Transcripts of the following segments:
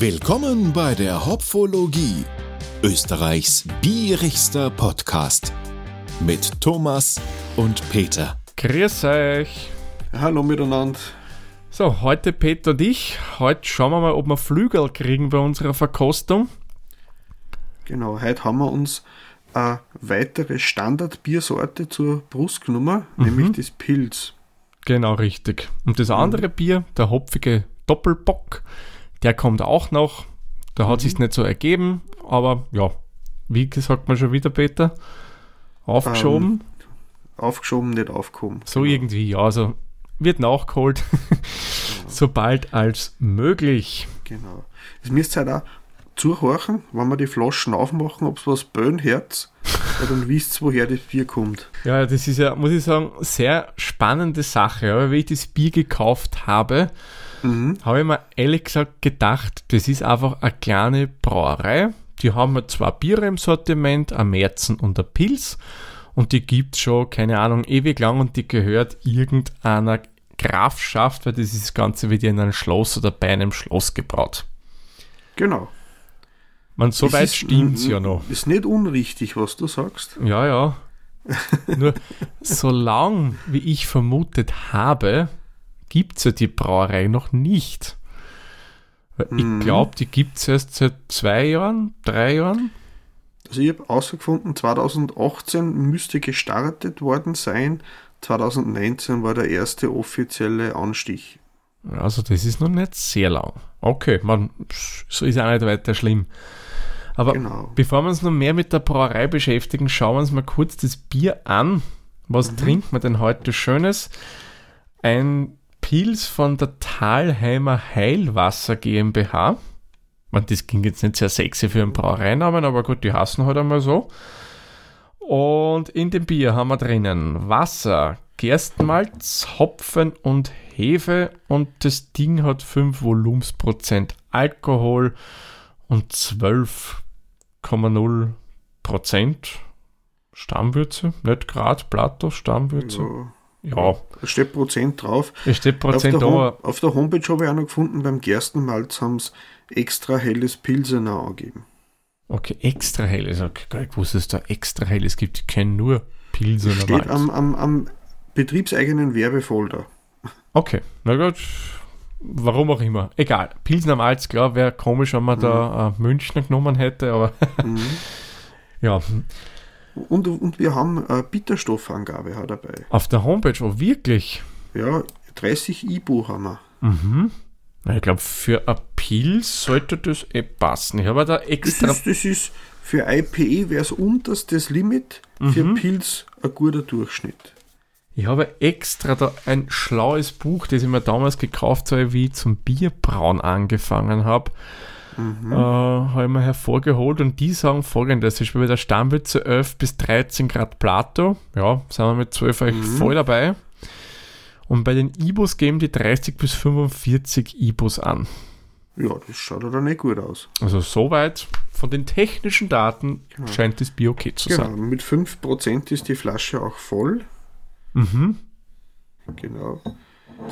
Willkommen bei der Hopfologie, Österreichs bierigster Podcast mit Thomas und Peter. Grüß euch. Hallo miteinander. So, heute Peter und ich. Heute schauen wir mal, ob wir Flügel kriegen bei unserer Verkostung. Genau, heute haben wir uns eine weitere Standardbiersorte zur Brust genommen, Mhm. nämlich das Pilz. Genau, richtig. Und das andere Bier, der hopfige Doppelbock, der kommt auch noch. Da hat sich's nicht so ergeben, aber ja, wie gesagt man schon wieder, Peter, aufgeschoben. Aufgeschoben, nicht aufgehoben. so irgendwie, ja, also wird nachgeholt, sobald als möglich. Genau. Es müsst ihr halt auch zuhorchen, wenn wir die Flaschen aufmachen, ob es was böen hört, weil dann wisst ihr, woher das Bier kommt. Ja, das ist ja, muss ich sagen, sehr spannende Sache. Aber wie ich das Bier gekauft habe, habe ich mir ehrlich gesagt gedacht, das ist einfach eine kleine Brauerei. Die haben ja zwei Biere im Sortiment, ein Märzen und ein Pilz. Und die gibt's schon, keine Ahnung, ewig lang und die gehört irgendeiner Grafschaft, weil das ist das Ganze wieder in einem Schloss oder bei einem Schloss gebraut. Genau. Man, so Es weit ist- stimmt's ja noch. Ist nicht unrichtig, was du sagst. Ja, ja. Nur solange, wie ich vermutet habe, gibt es ja die Brauerei noch nicht. Ich glaube, die gibt es erst seit zwei Jahren, drei Jahren. Also ich habe herausgefunden, 2018 müsste gestartet worden sein. 2019 war der erste offizielle Anstich. Also das ist noch nicht sehr lang. Okay, man, so ist auch nicht weiter schlimm. Aber Genau. bevor wir uns noch mehr mit der Brauerei beschäftigen, schauen wir uns mal kurz das Bier an. Was trinkt man denn heute Schönes? Ein Pilz von der Talheimer Heilwasser GmbH. Man, das ging jetzt nicht sehr sexy für einen Brauereinamen, aber gut, die hassen halt einmal so. Und in dem Bier haben wir drinnen Wasser, Gerstenmalz, Hopfen und Hefe und das Ding hat 5 Volumensprozent Alkohol und 12,0 Prozent Stammwürze, nicht Grad, Plato, Stammwürze. Ja, Ja, da steht Prozent drauf. es steht Auf der, Prozent Hom da. auf der Homepage habe ich auch noch gefunden, beim Gerstenmalz haben sie extra helles Pilsener angegeben. Okay, extra hell. Ich sag, gar nicht gewusst, dass es da extra helles gibt. Ich kenne nur Pilze oder Steht Malz. am, am, am betriebseigenen Werbefolder. Okay, na gut. Warum auch immer. Egal. Pilsner Malz, klar, wäre komisch, wenn man da äh, Münchner genommen hätte, aber ja, Und, und wir haben eine Bitterstoffangabe auch dabei. auf der Homepage, oh wirklich. Ja, 30 IBU haben wir. Na, Ich glaube, für ein Pilz sollte das eh passen. Ich habe da Das extra. ist, das ist für IPE wäre es unterstes Limit, für Mhm. Pilz ein guter Durchschnitt. Ich habe extra da ein schlaues Buch, das ich mir damals gekauft habe, wie ich zum Bierbrauen angefangen habe. Äh, habe ich mir hervorgeholt und die sagen folgendes: Ich bin bei der Stammwürze 11 bis 13 Grad Plato. Ja, sind wir mit 12 eigentlich voll dabei. Und bei den Ibus geben die 30 bis 45 Ibus an. Ja, das schaut ja dann nicht gut aus. Also soweit von den technischen Daten scheint das Bier okay zu Genau, sein. mit 5% ist die Flasche auch voll. Mhm. Genau.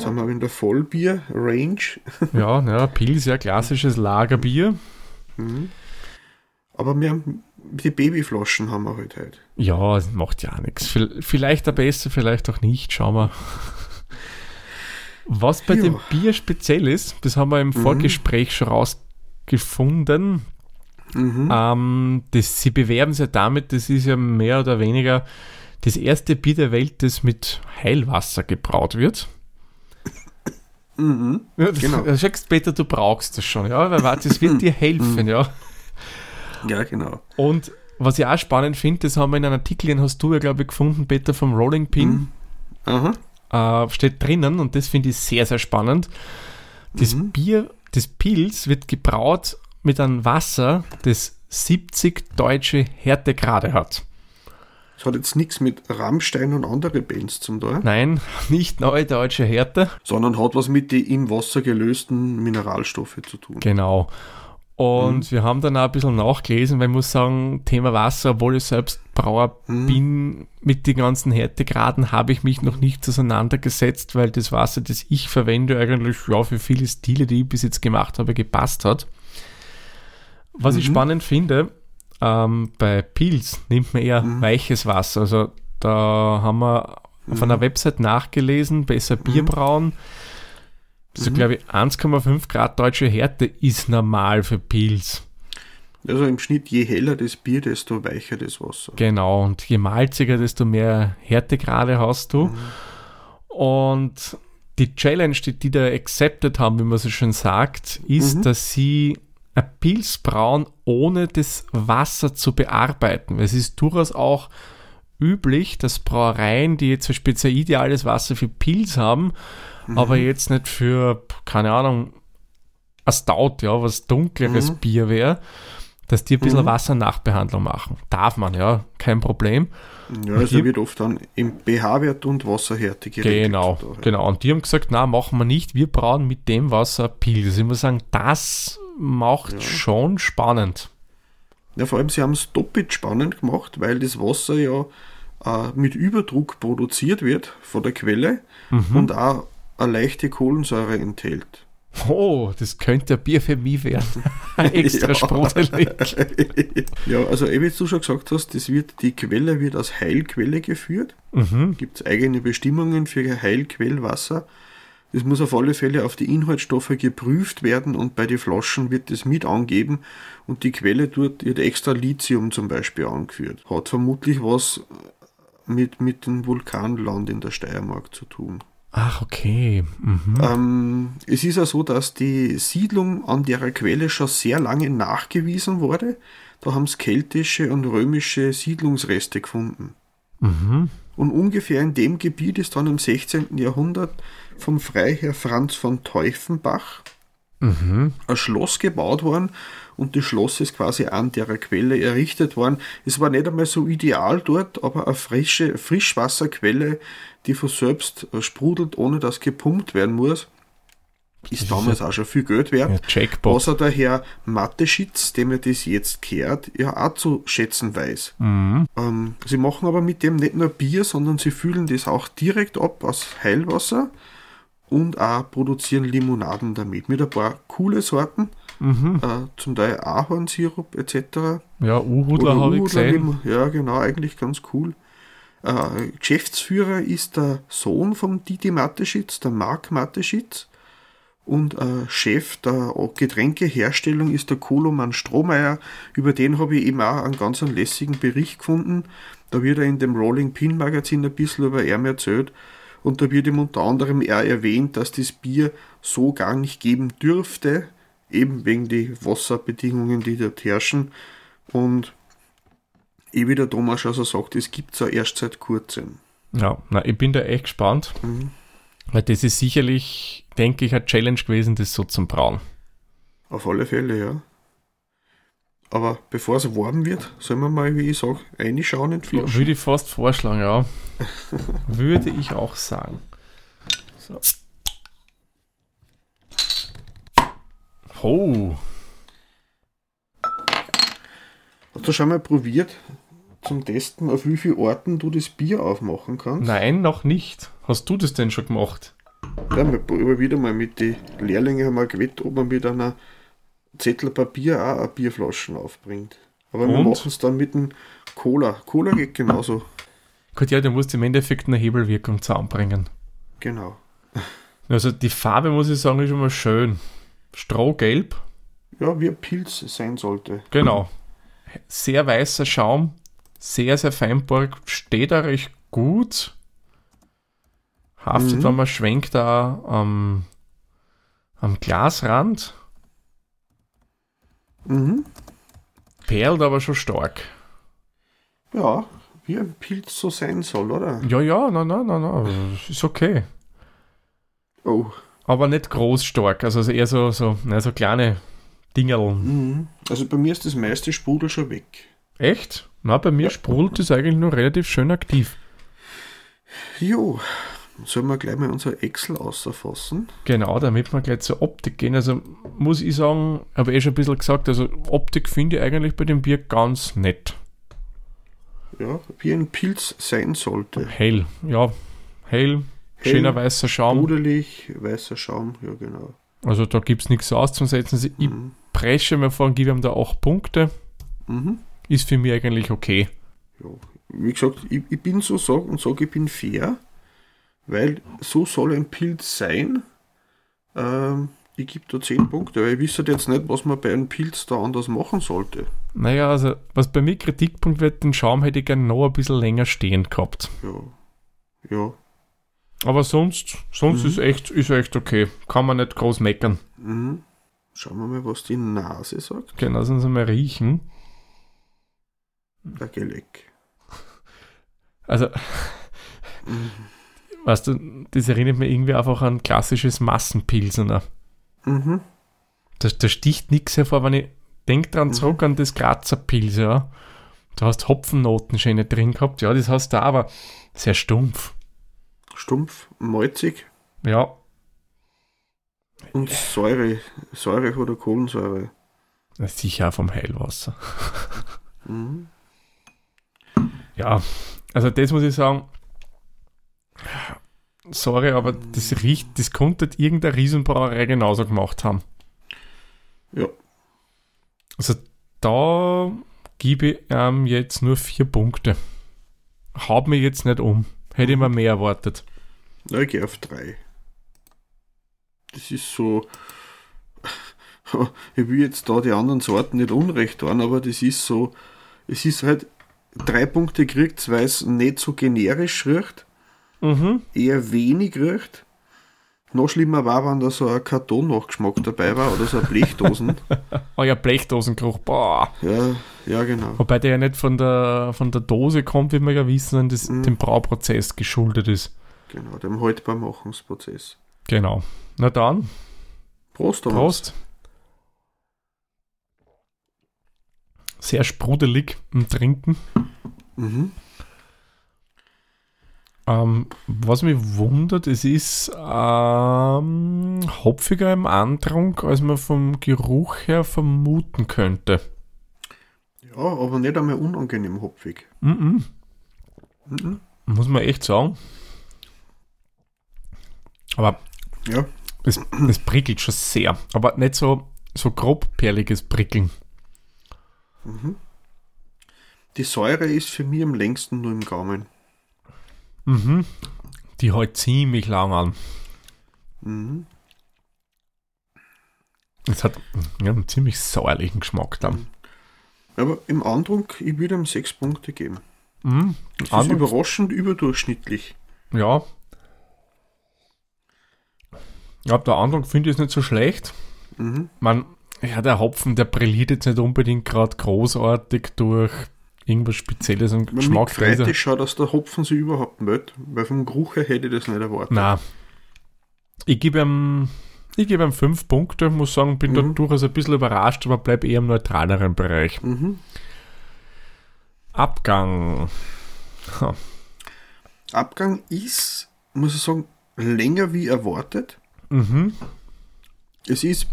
Haben wir in der Vollbier-Range. Ja, ja, Pils, ja, klassisches Lagerbier. Aber wir haben die Babyflaschen haben wir halt heute. Ja, das macht ja nichts. Vielleicht der Beste, vielleicht auch nicht. Schauen wir. Was bei Ja. dem Bier speziell ist, das haben wir im Vorgespräch schon rausgefunden. Ähm, das, sie bewerben es ja damit, das ist ja mehr oder weniger das erste Bier der Welt, das mit Heilwasser gebraut wird. Das, genau. Du schaust, Peter, du brauchst das schon, ja, weil warte, das wird dir helfen, ja. Ja, genau. Und was ich auch spannend finde, das haben wir in einem Artikel, den hast du ja, glaube ich, gefunden, Peter, vom Rolling Pin, Aha. äh, steht drinnen und das finde ich sehr, sehr spannend. Das Bier, das Pilz wird gebraut mit einem Wasser, das 70 deutsche Härtegrade hat. Das hat jetzt nichts mit Rammstein und andere Bands zum tun, Nein, nicht neue deutsche Härte. sondern hat was mit den im Wasser gelösten Mineralstoffe zu tun. Genau. Und wir haben dann auch ein bisschen nachgelesen, weil ich muss sagen, Thema Wasser, obwohl ich selbst Brauer bin, mit den ganzen Härtegraden habe ich mich noch nicht auseinandergesetzt, weil das Wasser, das ich verwende, eigentlich ja, für viele Stile, die ich bis jetzt gemacht habe, gepasst hat. Was ich spannend finde, ähm, bei Pils nimmt man eher weiches Wasser. Also da haben wir auf einer Website nachgelesen, besser Bier brauen. So glaube ich 1,5 Grad deutsche Härte ist normal für Pils. Also im Schnitt, je heller das Bier, desto weicher das Wasser. Genau, und je malziger, desto mehr Härtegrade hast du. Und die Challenge, die die da accepted haben, wie man so schön sagt, ist, dass sie ein Pils brauen, ohne das Wasser zu bearbeiten. Es ist durchaus auch üblich, dass Brauereien, die jetzt zum Beispiel sehr ideales Wasser für Pils haben, aber jetzt nicht für, keine Ahnung, ein Stout, ja, was dunkleres Bier wäre, dass die ein bisschen Wassernachbehandlung machen. Darf man, ja, kein Problem. Ja, also hier- wird oft dann im pH-Wert und Wasserhärte geregelt. Genau, Da, ja. genau. Und die haben gesagt, na, machen wir nicht, wir brauen mit dem Wasser Pils. Ich muss sagen, das macht schon spannend. Ja, vor allem, sie haben es doppelt spannend gemacht, weil das Wasser ja äh, mit Überdruck produziert wird von der Quelle Mhm. und auch eine leichte Kohlensäure enthält. Oh, das könnte ein Bier für mich werden. Extra Ja. sprudelig. ja, also wie du schon gesagt hast, das wird, die Quelle wird als Heilquelle geführt. Mhm. Gibt es eigene Bestimmungen für Heilquellwasser. Das muss auf alle Fälle auf die Inhaltsstoffe geprüft werden und bei den Flaschen wird das mit angeben und die Quelle dort wird extra Lithium zum Beispiel angeführt. Hat vermutlich was mit, mit dem Vulkanland in der Steiermark zu tun. Ach, okay. Mhm. Ähm, es ist ja so, dass die Siedlung an der Quelle schon sehr lange nachgewiesen wurde. Da haben es keltische und römische Siedlungsreste gefunden. Mhm. Und ungefähr in dem Gebiet ist dann im 16. Jahrhundert vom Freiherr Franz von Teufenbach Mhm. ein Schloss gebaut worden und das Schloss ist quasi an der Quelle errichtet worden. Es war nicht einmal so ideal dort, aber eine frische Frischwasserquelle, die von selbst äh, sprudelt, ohne dass gepumpt werden muss, ist damals auch schon viel Geld wert. Ja. Was auch der Herr Mateschitz, dem er das jetzt kehrt, ja auch zu schätzen weiß. Mhm. Ähm, sie machen aber mit dem nicht nur Bier, sondern sie füllen das auch direkt ab aus Heilwasser und auch produzieren Limonaden damit. Mit ein paar coole Sorten, Mhm. äh, zum Teil Ahornsirup etc. Ja, Uhudler habe ich gesehen. Ja, genau, eigentlich ganz cool. Äh, Geschäftsführer ist der Sohn von Didi Mateschitz, der Marc Mateschitz. Und äh, Chef der Getränkeherstellung ist der Koloman Strohmeier. Über den habe ich eben auch einen ganz lässigen Bericht gefunden. Da wird er in dem Rolling Pin Magazin ein bisschen über ihn erzählt. Und da wird ihm unter anderem er erwähnt, dass das Bier so gar nicht geben dürfte, eben wegen die Wasserbedingungen, die dort herrschen. Und eh wie der Thomas also sagt, es gibt es ja erst seit kurzem. Ja, na, ich bin da echt gespannt. Mhm. Weil das ist sicherlich, denke ich, eine Challenge gewesen, das so zum Brauen. Auf alle Fälle, ja. Aber bevor es warm wird, sollen wir mal, wie ich sage, reinschauen in die. Würde ich fast vorschlagen, ja. Würde ich auch sagen. So. Oh, Hast du schon mal probiert, zum Testen, auf wie viele Orten du das Bier aufmachen kannst? nein, noch nicht. Hast du das denn schon gemacht? Ja, wir probieren wieder mal mit den Lehrlingen haben wir gewettet, ob man mit einer Zettel Papier auch eine Bierflaschen aufbringt. Aber wir Und? machen es dann mit dem Cola. Cola geht genauso. Gut, ja, du musst im Endeffekt eine Hebelwirkung zusammenbringen. Genau. Also die Farbe, muss ich sagen, ist mal schön. Strohgelb, Ja, wie ein Pilz sein sollte. genau. Sehr weißer Schaum, sehr, sehr feinporig, steht da recht gut. Haftet, Mhm. wenn man schwenkt, da am, am Glasrand. Mhm. Perlt aber schon stark. Ja, wie ein Pilz so sein soll, oder? Ja, ja, nein, nein, nein, nein, ist okay. Oh. Aber nicht groß stark, also eher so, so, na, so kleine Dingerln. Mhm. Also bei mir ist das meiste Sprudel schon weg. Echt? Na, bei mir Ja. sprudelt es eigentlich nur relativ schön aktiv. Jo, sollen wir gleich mal unser Excel außerfassen? Genau, damit wir gleich zur Optik gehen. Also muss ich sagen, habe eh schon ein bisschen gesagt, also Optik finde ich eigentlich bei dem Bier ganz nett. Ja, wie ein Pilz sein sollte. Hell, ja, hell, Hell, schöner weißer Schaum. Sprudelig, weißer Schaum, ja genau. Also da gibt es nichts auszusetzen. Also ich Mhm. presche mir vor und gebe ihm da 8 Punkte. Mhm. Ist für mich eigentlich okay. Ja. Wie gesagt, ich, ich bin so sag und sage, ich bin fair, weil so soll ein Pilz sein. Ähm, ich gebe da 10 Punkte, weil ich wüsste jetzt nicht, was man bei einem Pilz da anders machen sollte. Naja, also was bei mir Kritikpunkt wird, den Schaum hätte ich gerne noch ein bisschen länger stehen gehabt. Ja. Ja. Aber sonst, sonst Mhm. ist echt, ist echt okay. Kann man nicht groß meckern. Mhm. Schauen wir mal, was die Nase sagt. Genau, lass uns mal riechen. Der Geleck. Also, Mhm. Weißt du, das erinnert mich irgendwie einfach an klassisches Massenpilsener. Mhm. Da, da sticht nichts hervor, wenn ich denke dran Mhm. zurück an das Grazer Pils, ja. Du hast Hopfennoten schöne drin gehabt, ja, das hast du auch, aber sehr stumpf. Stumpf, malzig Ja, und Säure. Säure oder Kohlensäure. sicher auch vom Heilwasser. Mhm. Ja, also das muss ich sagen. Sorry, aber das riecht, das konnte irgendeine Riesenbrauerei genauso gemacht haben. Ja. Also da gebe ich ähm, jetzt nur vier Punkte. Haut mir jetzt nicht um. Hätte ich mir mehr erwartet. Na, ich gehe auf 3. Das ist so. Ich will jetzt da die anderen Sorten nicht unrecht tun, aber das ist so. Es ist halt drei Punkte gekriegt, weil es nicht so generisch riecht, Mhm. eher wenig riecht. Noch schlimmer war, wenn da so ein Karton-Nachgeschmack dabei war oder so eine Blechdosen. Oh ja, Blechdosengeruch. Boah. ja, ja, genau. Wobei der ja nicht von der, von der Dose kommt, wie wir ja wissen, sondern das Mhm. dem Brauprozess geschuldet ist. Genau, dem Haltbarmachungsprozess. Genau. Na dann, Prost, Thomas. Prost. Sehr sprudelig im Trinken. Mhm. Ähm, was mich wundert, es ist ähm, hopfiger im Antrunk, als man vom Geruch her vermuten könnte. Ja, aber nicht einmal unangenehm hopfig. Mhm. Mhm. Muss man echt sagen. Aber Ja, es, es prickelt schon sehr. Aber nicht so, so grobperliges Prickeln. die Säure ist für mich am längsten nur im Gaumen. Mhm. Die hält ziemlich lang an. Mhm. Es hat ja, einen ziemlich säuerlichen Geschmack dann. Aber im Andrunk, ich würde ihm sechs Punkte geben. Mhm. Das ist überraschend überdurchschnittlich. Ja. Ja, der Andrunk finde ich es nicht so schlecht. Mhm. Man, ja, der Hopfen, der brilliert jetzt nicht unbedingt gerade großartig durch irgendwas Spezielles und Man Geschmack. da er- Freitag schaut, dass der Hopfen sich überhaupt meldet, weil vom Geruch her hätte ich das nicht erwartet. Na, ich gebe ihm, ich gebe ihm fünf Punkte, muss sagen, bin da Mhm. durchaus ein bisschen überrascht, aber bleib eher im neutraleren Bereich. Mhm. Abgang. Ha. Abgang ist, muss ich sagen, länger wie erwartet. Mhm. Es ist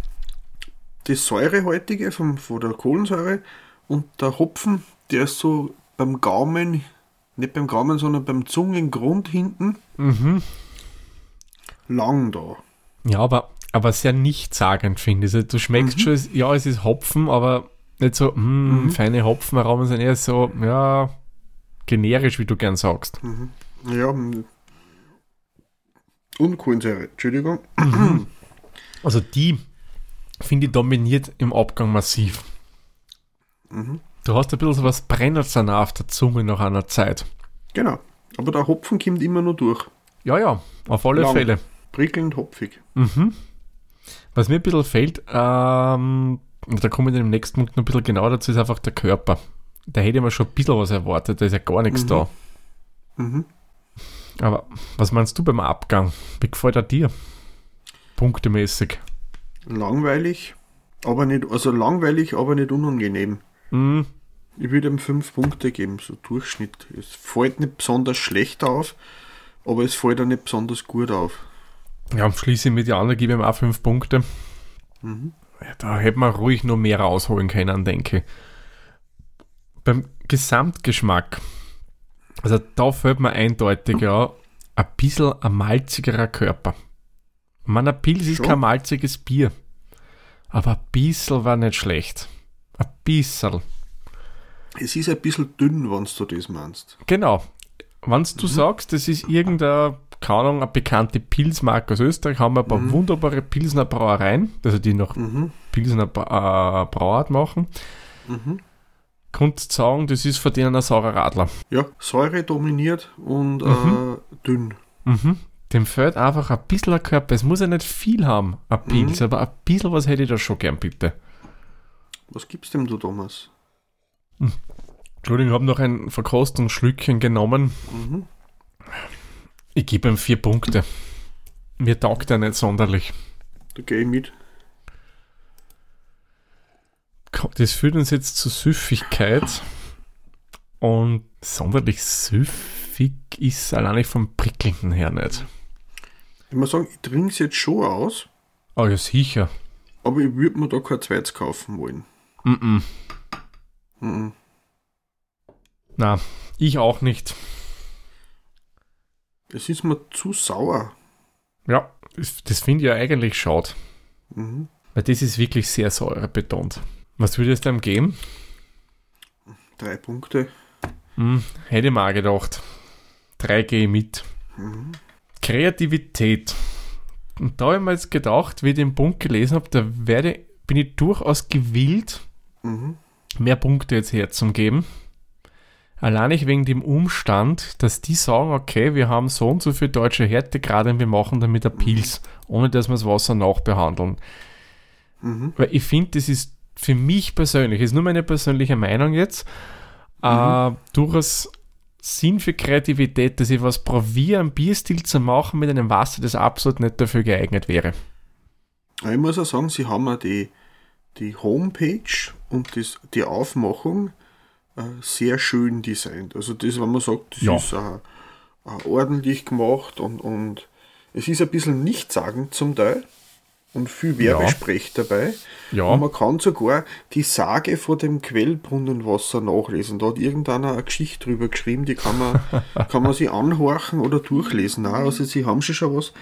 das Säurehaltige vom, von der Kohlensäure und der Hopfen, der ist so beim Gaumen, nicht beim Gaumen, sondern beim Zungengrund hinten Mhm. lang da. Ja, aber, aber sehr nichtssagend finde ich. Also, du schmeckst Mhm. schon, ja, es ist Hopfen, aber nicht so, mm, Mhm. feine Hopfenaromen, sondern eher so, ja, generisch, wie du gern sagst. Ja, m- und Kohlensäure, Entschuldigung. Also die, finde ich, dominiert im Abgang massiv. Mhm. Du hast ein bisschen so was Brennert's dann auf der Zunge nach einer Zeit. Genau. Aber der Hopfen kommt immer nur durch. Ja, ja, auf alle Lang. Fälle. Prickelnd hopfig. Mhm. Was mir ein bisschen fehlt, ähm, und da komme ich dann im nächsten Punkt noch ein bisschen genauer dazu, ist einfach der Körper. Da hätte ich mir schon ein bisschen was erwartet, da ist ja gar nichts Mhm. da. Mhm. Aber was meinst du beim Abgang? Wie gefällt er dir? Punktemäßig. Langweilig, aber nicht, also langweilig, aber nicht unangenehm. Mhm. Ich würde ihm fünf Punkte geben, so Durchschnitt. Es fällt nicht besonders schlecht auf, aber es fällt auch nicht besonders gut auf. Ja, schließe ich mit die anderen, gebe ihm auch fünf Punkte. Mhm. Ja, da hätte man ruhig noch mehr rausholen können, denke ich. Beim Gesamtgeschmack, also da fällt mir eindeutig ja ein bisschen ein malzigerer Körper. Man, ein Pils ist Schon? kein malziges Bier. Aber ein bisschen war nicht schlecht. Ein bisschen. Es ist ein bisschen dünn, wenn du das meinst. Genau. Wenn Mhm. du sagst, das ist irgendeine, keine Ahnung, eine bekannte Pilzmarke aus Österreich, haben wir ein paar Mhm. wunderbare Pilsner Brauereien, also die noch Pilsner Bra- äh, Brauart machen. Mhm. Kannst sagen, das ist von denen ein saurer Radler. Ja, Säure dominiert und Mhm. äh, dünn. Mhm. Dem fehlt einfach ein bisschen ein Körper. Es muss ja nicht viel haben, ein Mhm. Pilz, aber ein bisschen was hätte ich da schon gern, bitte. Was gibst dem du, Thomas? Entschuldigung, ich habe noch ein Verkostungsschlückchen genommen. Mhm. Ich gebe ihm vier Punkte. Mir taugt er nicht sonderlich. Da gehe ich mit. Das führt uns jetzt zur Süffigkeit. Und sonderlich süffig ist allein vom Prickelnden her nicht. Ich muss sagen, ich trinke es jetzt schon aus, Oh ja, sicher. aber ich würde mir da kein zweites kaufen wollen. Mm -mm. Mhm. Na, ich auch nicht. Es ist mir zu sauer. Ja, das, finde ich ja eigentlich schade. Mhm. Weil das ist wirklich sehr säurebetont. Was würdest du ihm geben? Drei Punkte. Hm, hätte ich mal gedacht. Drei gehe ich mit. Kreativität. Und da habe ich mir jetzt gedacht, wie ich den Punkt gelesen habe, da werde, bin ich durchaus gewillt, Mhm. mehr Punkte jetzt herzugeben. Allein nicht wegen dem Umstand, dass die sagen, okay, wir haben so und so viel deutsche Härtegrade und wir machen damit ein Pilz, ohne dass wir das Wasser nachbehandeln. Mhm. Weil ich finde, das ist für mich persönlich, ist nur meine persönliche Meinung jetzt, äh, durchaus Sinn für Kreativität, dass ich was probiere, einen Bierstil zu machen mit einem Wasser, das absolut nicht dafür geeignet wäre. Ich muss auch sagen, sie haben auch die, die Homepage und das, die Aufmachung äh, sehr schön designt. Also das, wenn man sagt, das Ja. ist äh, äh, ordentlich gemacht und, und es ist ein bisschen nichtssagend zum Teil und viel Werbesprech dabei. Ja. Und man kann sogar die Sage vor dem Quellbrunnenwasser nachlesen. Da hat irgendeiner eine Geschichte drüber geschrieben, die kann man, kann man sich anhorchen oder durchlesen. Auch. Also sie haben schon schon was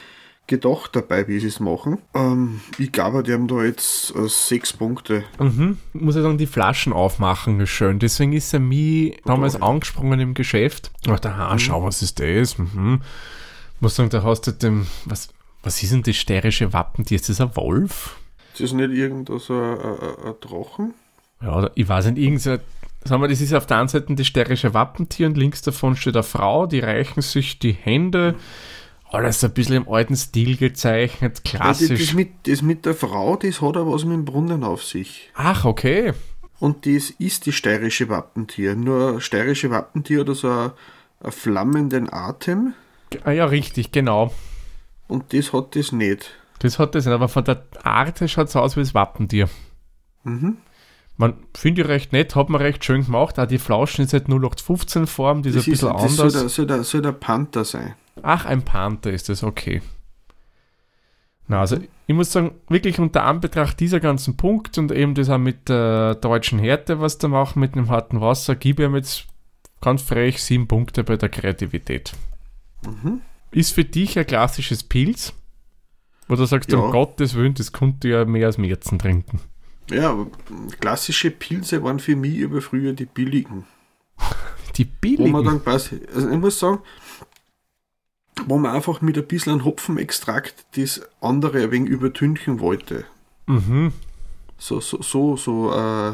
gedacht dabei, wie sie es machen. Ähm, ich glaube, die haben da jetzt äh, sechs Punkte. Mhm. Ich muss ja sagen, die Flaschen aufmachen ist schön. Deswegen ist er mir damals ja. angesprungen im Geschäft. Ich dachte, aha, schau, was ist das? Mhm. Muss sagen, da hast du dem, was, was ist denn das steirische Wappentier? Ist das ein Wolf? Ist das nicht irgendein so ein, ein, ein Drachen? Ja, ich weiß nicht, irgendein, sagen wir, das ist auf der einen Seite das steirische Wappentier und links davon steht eine Frau, die reichen sich die Hände. Alles ein bisschen im alten Stil gezeichnet, Ja, das, das, klassisch. mit, das mit der Frau, das hat aber was mit dem Brunnen auf sich. Ach, okay. Und das ist die steirische Wappentier. Nur steirische Wappentier oder so ein, ein flammenden Atem. Ah, ja, richtig, genau. Und das hat das nicht. Das hat das nicht, aber von der Art schaut es aus wie das Wappentier. Mhm. Man finde ich recht nett, hat man recht schön gemacht. Auch die Flaschen ist halt 0815 Form, die ist ein ist, bisschen das soll, anders. der, soll, der, soll der Panther sein. Ach, ein Panther ist das, okay. Na, also ich muss sagen, wirklich unter Anbetracht dieser ganzen Punkte und eben das auch mit der deutschen Härte, was da machen mit dem harten Wasser, gebe ich ihm jetzt ganz frech sieben Punkte bei der Kreativität. Mhm. Ist für dich ein klassisches Pilz? Oder sagst du, Ja. um Gottes Willen, das konnte ja mehr als Märzen trinken? Ja, klassische Pilze waren für mich über früher die billigen. Die Wo billigen. man dann quasi, also ich muss sagen, wo man einfach mit ein bisschen Hopfenextrakt das andere ein wenig übertünchen wollte. mhm. So, so, so, so, äh,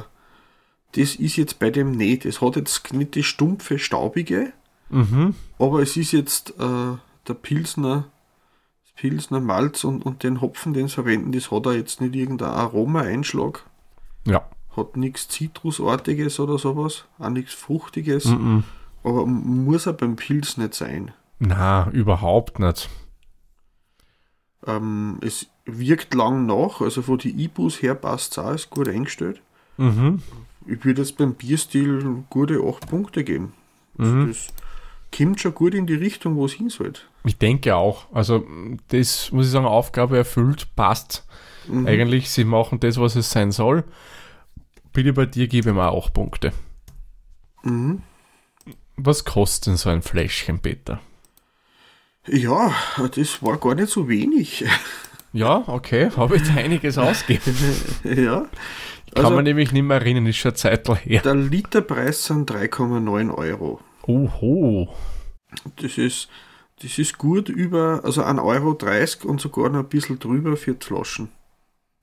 das ist jetzt bei dem nicht. Es hat jetzt nicht das stumpfe, staubige, Mhm. aber es ist jetzt äh, der Pilsner, das Pilsner Malz und, und den Hopfen, den sie verwenden, das hat er jetzt nicht irgendein Aroma-Einschlag. Ja. Hat nichts Zitrusartiges oder sowas, auch nichts Fruchtiges, Mhm. aber muss er beim Pilz nicht sein. Na, überhaupt nicht. Ähm, es wirkt lang nach, also von die Ibus her passt es auch, ist gut eingestellt. Mhm. Ich würde jetzt beim Bierstil gute 8 Punkte geben. Also Mhm. Das kommt schon gut in die Richtung, wo es hin sollte. Ich denke auch. Also, das muss ich sagen, Aufgabe erfüllt, passt. Mhm. Eigentlich, sie machen das, was es sein soll. Bitte bei dir gebe ich mir auch Punkte. Mhm. Was kostet denn so ein Fläschchen, Peter? Ja, das war gar nicht so wenig. Ja, okay, habe ich da einiges ausgegeben. ja. Kann Also man nämlich nicht mehr erinnern, ist schon eine Zeit her. der Literpreis sind 3,9 Euro. Oho. Das ist, das ist gut über, also 1,30 Euro und sogar noch ein bisschen drüber für die Flaschen,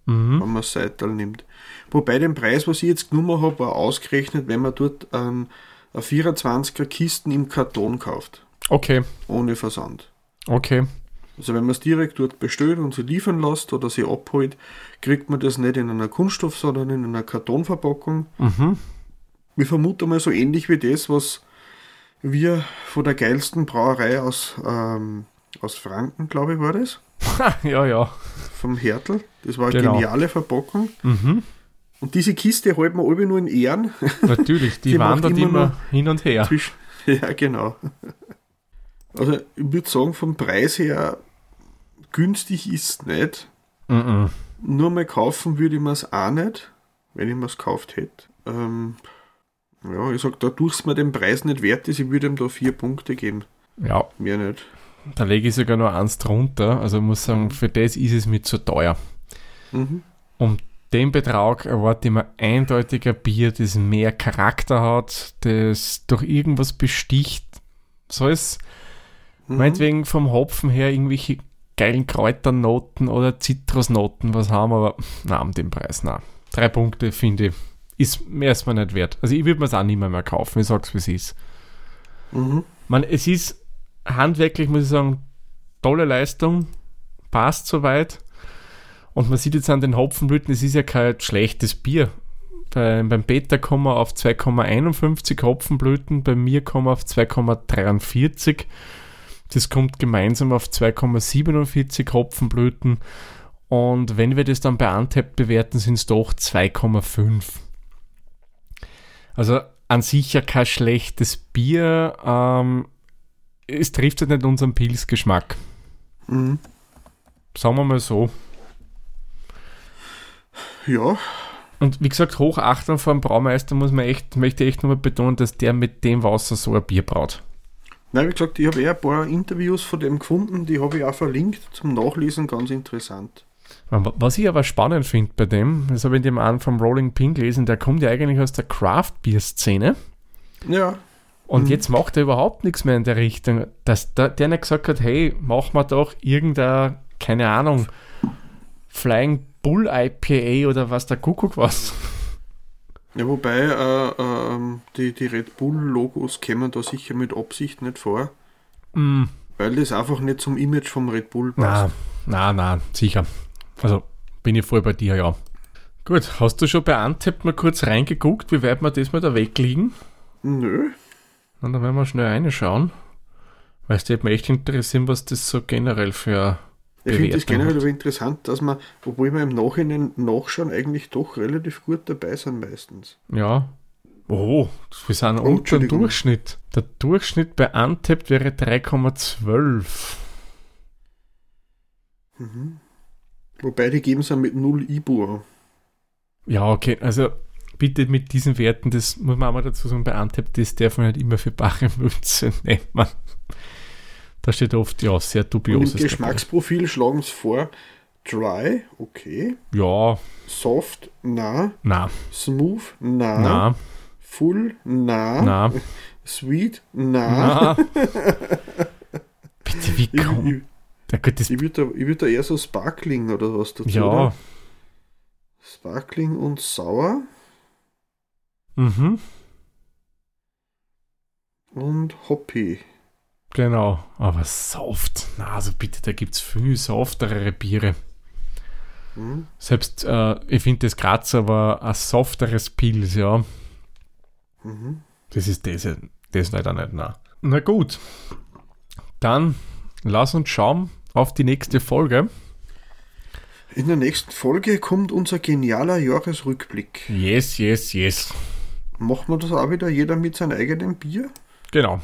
Mhm. wenn man Seital nimmt. Wobei den Preis, was ich jetzt genommen habe, war ausgerechnet, wenn man dort ein, ein 24er Kisten im Karton kauft, Okay, ohne Versand. Okay. Also wenn man es direkt dort bestellt und sie liefern lässt oder sie abholt, kriegt man das nicht in einer Kunststoff, sondern in einer Kartonverpackung. Mhm. Ich vermute mal so ähnlich wie das, was wir von der geilsten Brauerei aus, ähm, aus Franken, glaube ich, war das, ja, ja. vom Hertel. Das war eine Genau. geniale Verpackung. Mhm. Und diese Kiste halten wir alle nur in Ehren. Natürlich, die, Die wandert immer immer, hin und her. Zwischen- ja, genau. Also ich würde sagen, vom Preis her günstig ist es nicht. Mhm. Nur mal kaufen würde ich mir es auch nicht, wenn ich mir es gekauft hätte. Ähm, ja, ich sag, dadurch es mir den Preis nicht wert ist, ich würde ihm da vier Punkte geben. Ja, Mehr nicht. da lege ich sogar noch eins drunter. Also ich muss sagen, für das ist es mir zu teuer. Mhm. Den Betrag erwarte ich mir eindeutig ein Bier, das mehr Charakter hat, das durch irgendwas besticht. Soll es Mhm. meinetwegen vom Hopfen her irgendwelche geilen Kräuternoten oder Zitrusnoten was haben, aber na, um den Preis, na. Drei Punkte finde ich, ist mir nicht wert. Also ich würde mir es auch nicht mehr, mehr kaufen, ich sag's wie es ist. Mhm. Man, es ist handwerklich, muss ich sagen, tolle Leistung, passt soweit. Und man sieht jetzt an den Hopfenblüten, es ist ja kein schlechtes Bier. Bei, beim Beta kommen wir auf 2,51 Hopfenblüten, bei mir kommen wir auf 2,43. Das kommt gemeinsam auf 2,47 Hopfenblüten. Und wenn wir das dann bei Antep bewerten, sind es doch 2,5. Also an sich ja kein schlechtes Bier. Ähm, es trifft halt nicht unseren Pilzgeschmack. Mhm. Sagen wir mal so. Ja, Und wie gesagt, Hochachtung vor dem Braumeister muss man echt, möchte ich echt nochmal betonen, dass der mit dem Wasser so ein Bier braut. Nein, wie gesagt, ich habe eh ein paar Interviews von dem gefunden, die habe ich auch verlinkt zum Nachlesen, ganz interessant. Was ich aber spannend finde bei dem, das habe ich dem einen vom Rolling Pin gelesen, der kommt ja eigentlich aus der Craft-Bier-Szene Ja, und Mhm. jetzt macht er überhaupt nichts mehr in der Richtung, dass der, der nicht gesagt hat, hey, mach mal doch irgendein, keine Ahnung, Flying Bull IPA oder was der Kuckuck was. ja wobei äh, ähm, die, die Red Bull-Logos kämen da sicher mit Absicht nicht vor, Mm, weil das einfach nicht zum Image vom Red Bull passt. na, na, sicher. Also bin ich voll bei dir, ja. Gut, hast du schon bei Antep mal kurz reingeguckt, wie weit wir das mal da wegliegen? Nö, Und dann werden wir schnell reinschauen. Weil es würde mich echt interessieren, was das so generell für ich finde das generell aber interessant, dass man, obwohl wir im Nachhinein nachschauen, eigentlich doch relativ gut dabei sind meistens. Ja. Oh, wir sind Oh, unter dem. Durchschnitt. Der Durchschnitt bei Antep wäre 3,12. Wobei die geben sie mit 0 Ibu. Ja, okay, also bitte mit diesen Werten, das muss man auch mal dazu sagen, bei Antep, das darf man nicht immer für bare Münze nehmen. Da steht oft, ja, sehr Und dubioses im Geschmacksprofil schlagen sie vor, dry, okay, dabei. Ja, soft, na, na, smooth, na, na, full, na, na, sweet, na. na. Bitte, wie Ich, kommt... ich, Ja gut, das, ich würde da, ich würd da eher so Sparkling oder was dazu. ja, Oder? Sparkling und sauer mhm, und hoppy. genau. Aber soft, na, also bitte, da gibt es viel softere Biere. Hm? Selbst, äh, ich finde das Grazer war ein softeres Pils, ja. Mhm. Das ist das, das leider nicht, na. Na gut, dann lass uns schauen auf die nächste Folge. In der nächsten Folge kommt unser genialer Jahresrückblick. Yes, yes, yes. Machen wir das auch wieder, jeder mit seinem eigenen Bier? Genau.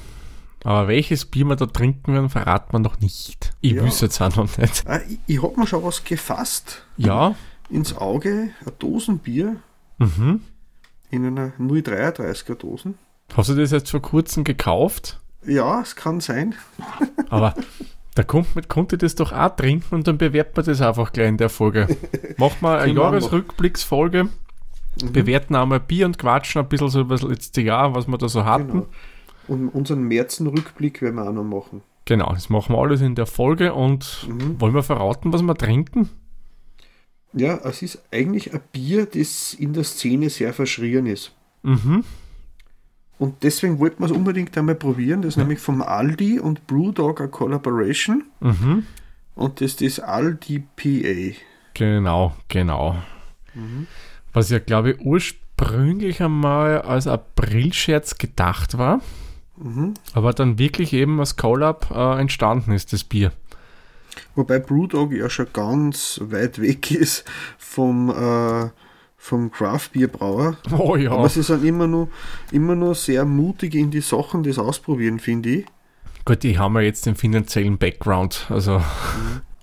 Aber welches Bier wir da trinken werden, verraten wir noch nicht. Ich Ja. wüsste jetzt auch noch nicht. Ah, ich ich habe mir schon was gefasst Ja, ins Auge, ein Dosenbier mhm. In einer 0,33er Dosen. Hast du das jetzt vor kurzem gekauft? Ja, es kann sein. Aber Da kommt, man- konnte das doch auch trinken und dann bewerten wir das einfach gleich in der Folge. Machen wir eine Jahresrückblicksfolge, Mhm. bewerten auch mal Bier und quatschen ein bisschen so über das letzte Jahr, was wir da so hatten. Genau. Und unseren Märzen-Rückblick werden wir auch noch machen. Genau, das machen wir alles in der Folge und Mhm. wollen wir verraten, was wir trinken? Ja, es ist eigentlich ein Bier, das in der Szene sehr verschrien ist. Mhm. Und deswegen wollten wir es unbedingt einmal probieren. Das ist nämlich vom Aldi und Brewdog eine Collaboration. Mhm. Und das ist das Aldi PA. Genau, genau. Was ja, glaube ich, ursprünglich einmal als Aprilscherz gedacht war, Mhm. aber dann wirklich eben als Collab äh, entstanden ist, das Bier. Wobei Brewdog ja schon ganz weit weg ist vom, äh, vom Craft-Bier-Brauer. Oh ja. Aber sie sind immer nur, immer nur sehr mutig in die Sachen, das ausprobieren, finde ich. Gut, die haben ja jetzt den finanziellen Background. Also,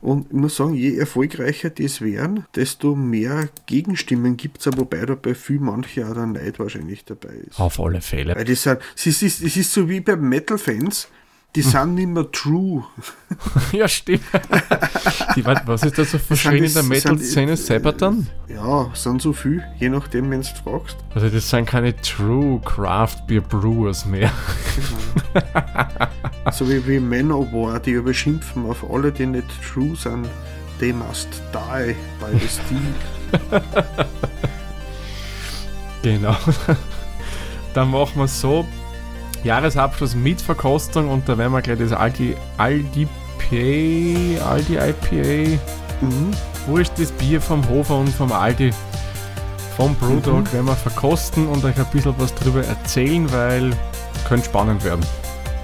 Und ich muss sagen, je erfolgreicher das wären, desto mehr Gegenstimmen gibt es, wobei da bei viel manche auch der Neid wahrscheinlich dabei ist. auf alle Fälle. Weil das sind, es ist, es ist so wie bei Metal-Fans, die sind nicht mehr true. ja, stimmt. die, wa- was ist da so verschrien in der Metal-Szene? Sabaton? Ja, sind so viel, je nachdem, wenn du fragst. Also, das sind keine True Craft Beer Brewers mehr. So wie, wie Manowar, die überschimpfen auf alle, die nicht true sind. They must die by the steel. Genau. Dann machen wir so. Jahresabschluss mit Verkostung und da werden wir gleich das Aldi, Aldi PA, Aldi IPA, Mhm. wurscht das Bier vom Hofer und vom Aldi, vom Brewdog Mhm. werden wir verkosten und euch ein bisschen was drüber erzählen, weil könnte spannend werden.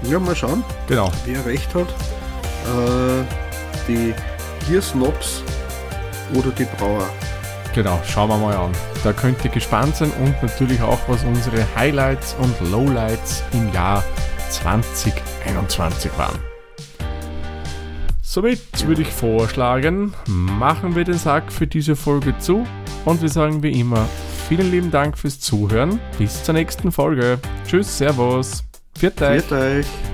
Ja, mal schauen, Genau. wer recht hat. Äh, die Biersnobs oder die Brauer. Genau, schauen wir mal an. Da könnt ihr gespannt sein und natürlich auch, was unsere Highlights und Lowlights im Jahr 2021 waren. Somit würde ich vorschlagen, machen wir den Sack für diese Folge zu und wir sagen wie immer vielen lieben Dank fürs Zuhören. Bis zur nächsten Folge. Tschüss, Servus. Viert euch. Viert euch.